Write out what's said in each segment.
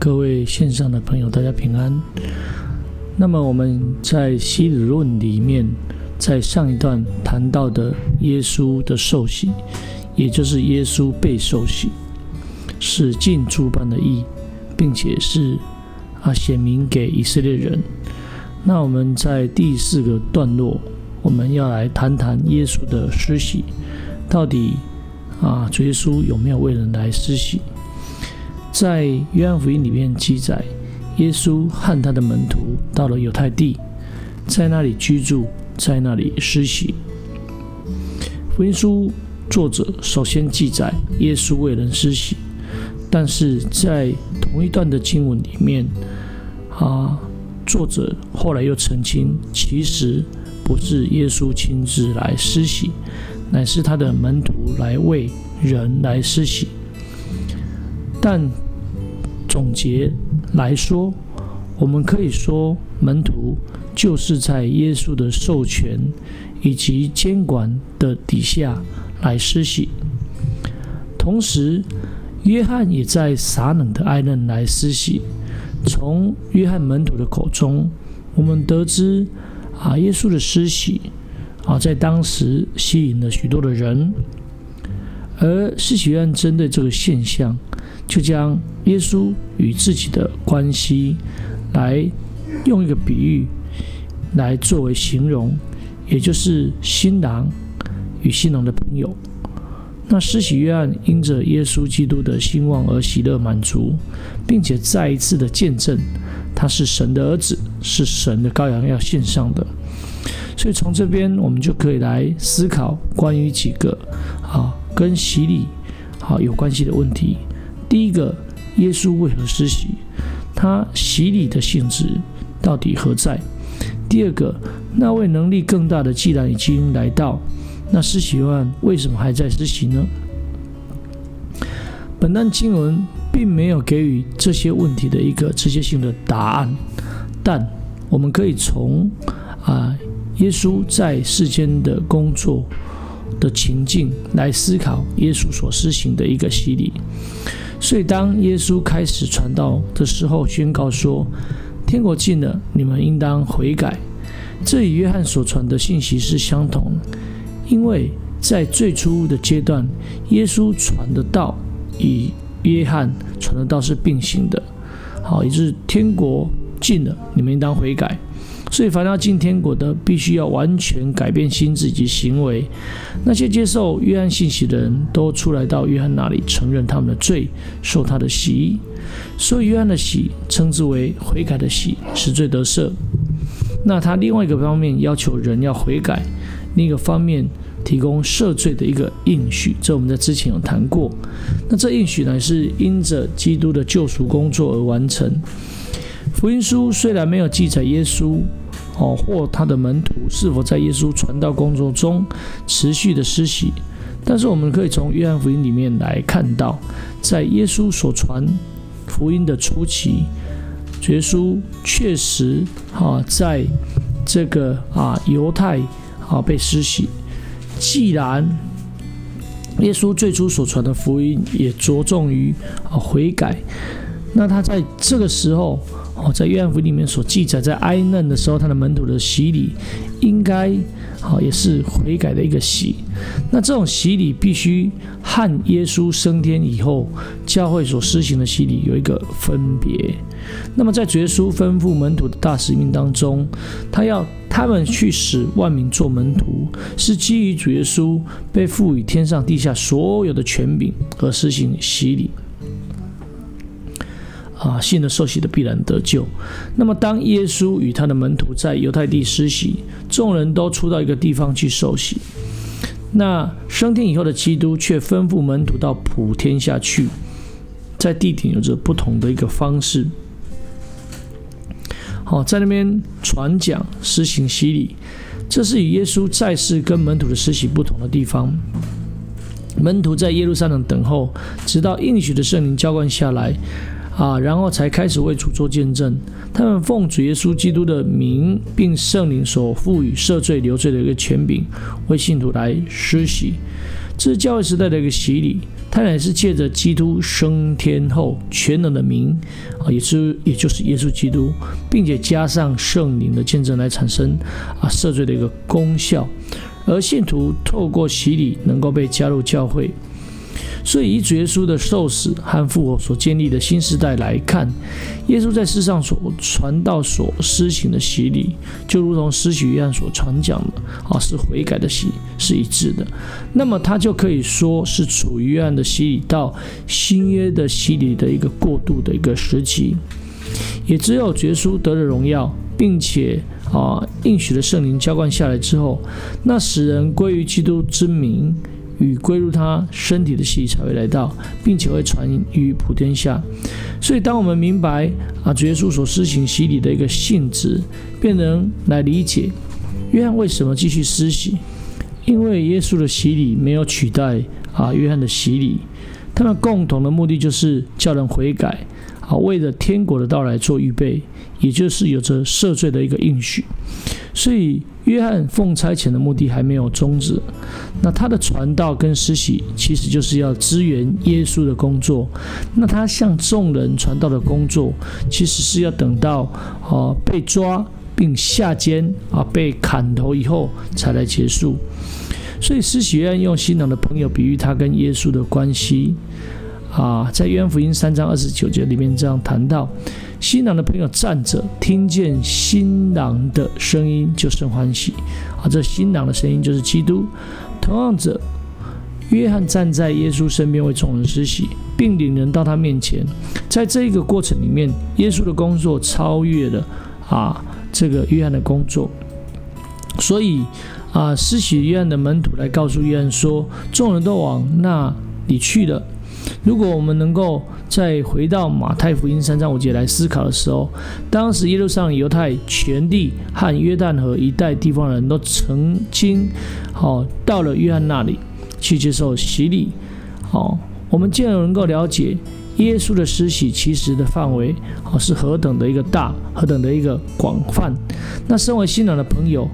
各位线上的朋友，大家平安。那么我们在洗礼论里面，在上一段谈到的耶稣的受洗，也就是耶稣被受洗，是尽诸般的意，并且是啊显明给以色列人。那我们在第四个段落，我们要来谈谈耶稣的施洗，到底啊主耶稣有没有为人来施洗？在约翰福音里面记载，耶稣和他的门徒到了犹太地，在那里居住，在那里施洗。福音书作者首先记载耶稣为人施洗，但是在同一段的经文里面，啊，作者后来又澄清，其实不是耶稣亲自来施洗，乃是他的门徒来为人来施洗。但总结来说，我们可以说，门徒就是在耶稣的授权以及监管的底下来施洗。同时，约翰也在撒冷的爱人来施洗。从约翰门徒的口中，我们得知啊，耶稣的施洗啊，在当时吸引了许多的人。而施洗约翰针对这个现象。就将耶稣与自己的关系，来用一个比喻来作为形容，也就是新郎与新郎的朋友。那施洗约翰因着耶稣基督的兴旺而喜乐满足，并且再一次的见证他是神的儿子，是神的羔羊要献上的。所以从这边我们就可以来思考关于几个啊跟洗礼啊有关系的问题。第一个，耶稣为何施洗？他洗礼的性质到底何在？第二个，那位能力更大的既然已经来到，那施洗约翰为什么还在施洗呢？本段经文并没有给予这些问题的一个直接性的答案，但我们可以从啊耶稣在世间的工作的情境来思考耶稣所施行的一个洗礼。所以，当耶稣开始传道的时候，宣告说：“天国近了，你们应当悔改。”这与约翰所传的信息是相同，因为在最初的阶段，耶稣传的道与约翰传的道是并行的。好，也就是天国近了，你们应当悔改。所以，凡要进天国的，必须要完全改变心智以及行为。那些接受约翰信息的人都出来到约翰那里，承认他们的罪，受他的洗。所以，约翰的洗称之为悔改的洗，使罪得赦。那他另外一个方面要求人要悔改，另一个方面提供赦罪的一个应许，这我们在之前有谈过。那这应许呢，是因着基督的救赎工作而完成。福音书虽然没有记载耶稣哦或他的门徒是否在耶稣传道工作中持续的施洗，但是我们可以从约翰福音里面来看到，在耶稣所传福音的初期，耶稣确实啊在这个啊犹太啊被施洗。既然耶稣最初所传的福音也着重于啊悔改，那他在这个时候。在约翰福音里面所记载，在哀嫩的时候，他的门徒的洗礼，应该好也是悔改的一个洗。那这种洗礼必须和耶稣升天以后教会所施行的洗礼有一个分别。那么在主耶稣吩咐门徒的大使命当中，他要他们去使万民做门徒，是基于主耶稣被赋予天上地下所有的权柄而施行洗礼。啊，信的受洗的必然得救。那么，当耶稣与他的门徒在犹太地施洗，众人都出到一个地方去受洗。那升天以后的基督却吩咐门徒到普天下去，在地点有着不同的一个方式。好，在那边传讲、施行洗礼，这是与耶稣在世跟门徒的施洗不同的地方。门徒在耶路撒冷等候，直到应许的圣灵浇灌下来。啊，然后才开始为主做见证。他们奉主耶稣基督的名，并圣灵所赋予赦罪留罪的一个权柄，为信徒来施洗。这是教会时代的一个洗礼。他乃是借着基督升天后全能的名啊，也是也就是耶稣基督，并且加上圣灵的见证来产生啊赦罪的一个功效，而信徒透过洗礼能够被加入教会。所以，以主耶稣的受死和复活所建立的新时代来看，耶稣在世上所传道、所施行的洗礼，就如同施洗约翰所传讲的啊，是悔改的洗，是一致的。那么，他就可以说是处于约翰的洗礼到新约的洗礼的一个过渡的一个时期。也只有耶稣得了荣耀，并且啊应许的圣灵浇灌下来之后，那使人归于基督之名。与归入他身体的洗礼才会来到，并且会传于普天下。所以，当我们明白啊主耶稣所施行洗礼的一个性质，便能来理解约翰为什么继续施洗。因为耶稣的洗礼没有取代啊约翰的洗礼，他们共同的目的就是叫人悔改，啊为了天国的到来做预备，也就是有着赦罪的一个应许。所以，约翰奉差遣的目的还没有终止。那他的传道跟施洗，其实就是要支援耶稣的工作。那他向众人传道的工作，其实是要等到啊被抓并下监啊被砍头以后才来结束。所以，施洗约翰用新郎的朋友比喻他跟耶稣的关系啊，在约翰福音三章二十九节里面这样谈到。新郎的朋友站着，听见新郎的声音就生欢喜。啊，这新郎的声音就是基督。同样者，约翰站在耶稣身边为众人施洗，并领人到他面前。在这个过程里面，耶稣的工作超越了啊这个约翰的工作。所以啊，施洗约翰的门徒来告诉约翰说：“众人都往那里去了。”如果我们能够再回到马太福音三章五节来思考的时候，当时耶路撒冷犹太全地和约旦河一带地方人都曾经，好到了约翰那里去接受洗礼。好，我们既然能够了解耶稣的施洗其实的范围，哦是何等的一个大，何等的一个广泛。那身为新郎的朋友，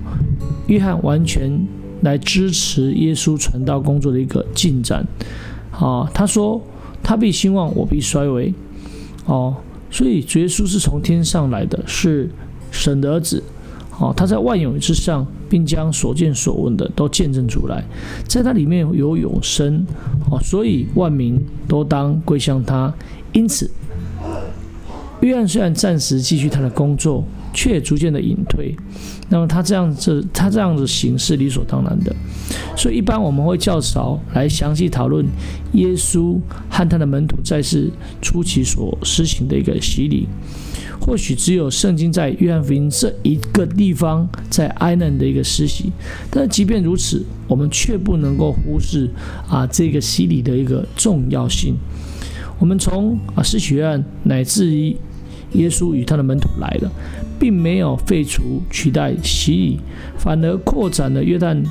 约翰完全来支持耶稣传道工作的一个进展。啊，他说。他必兴旺，我必衰微。哦，所以主耶稣是从天上来的，是神的儿子。哦，他在万有之上，并将所见所闻的都见证出来，在他里面有永生。哦，所以万民都当归向他。因此，约翰虽然暂时继续他的工作。却逐渐的隐退，那么他这样子，他这样子行是理所当然的。所以一般我们会较少来详细讨论耶稣和他的门徒在世初期所施行的一个洗礼。或许只有圣经在约翰福音这一个地方在哀难的一个施洗，但是即便如此，我们却不能够忽视啊这个洗礼的一个重要性。我们从啊施洗约翰乃至于耶稣与他的门徒来了。并没有废除取代洗礼，反而扩展了约旦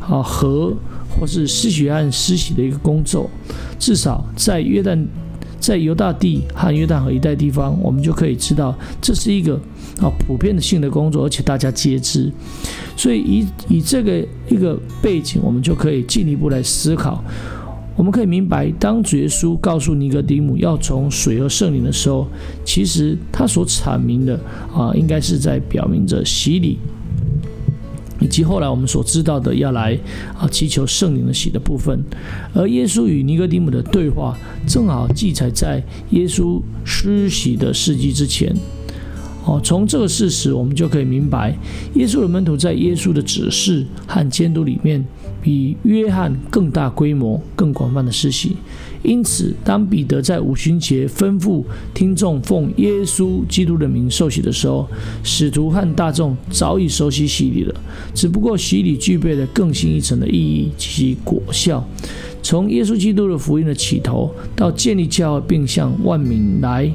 啊河或是施洗和施洗的一个工作。至少在约旦、在犹大地和约旦河一带地方，我们就可以知道这是一个啊普遍的性的工作，而且大家皆知。所以以以这个一个背景，我们就可以进一步来思考。我们可以明白，当主耶稣告诉尼格底姆要从水和圣灵的时候，其实他所阐明的啊，应该是在表明着洗礼，以及后来我们所知道的要来啊祈求圣灵的洗的部分。而耶稣与尼格底姆的对话，正好记载在耶稣施洗的事迹之前。哦，从这个事实，我们就可以明白，耶稣的门徒在耶稣的指示和监督里面。比约翰更大规模、更广泛的施洗，因此，当彼得在五旬节吩咐听众奉耶稣基督的名受洗的时候，使徒和大众早已熟悉洗礼了。只不过，洗礼具备了更新一层的意义及果效。从耶稣基督的福音的起头，到建立教会并向万民来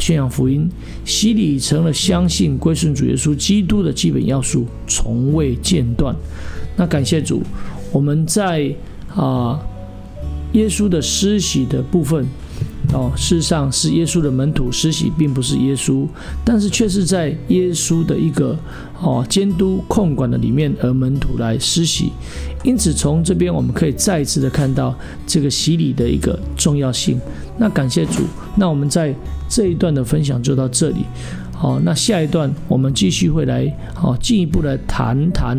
宣扬福音，洗礼成了相信归顺主耶稣基督的基本要素，从未间断。那感谢主。我们在啊耶稣的施洗的部分哦，事实上是耶稣的门徒施洗，并不是耶稣，但是却是在耶稣的一个哦监督控管的里面，而门徒来施洗。因此，从这边我们可以再一次的看到这个洗礼的一个重要性。那感谢主，那我们在这一段的分享就到这里。好，那下一段我们继续会来好进一步来谈谈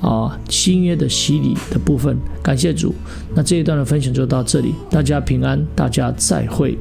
啊新约的洗礼的部分。感谢主，那这一段的分享就到这里，大家平安，大家再会。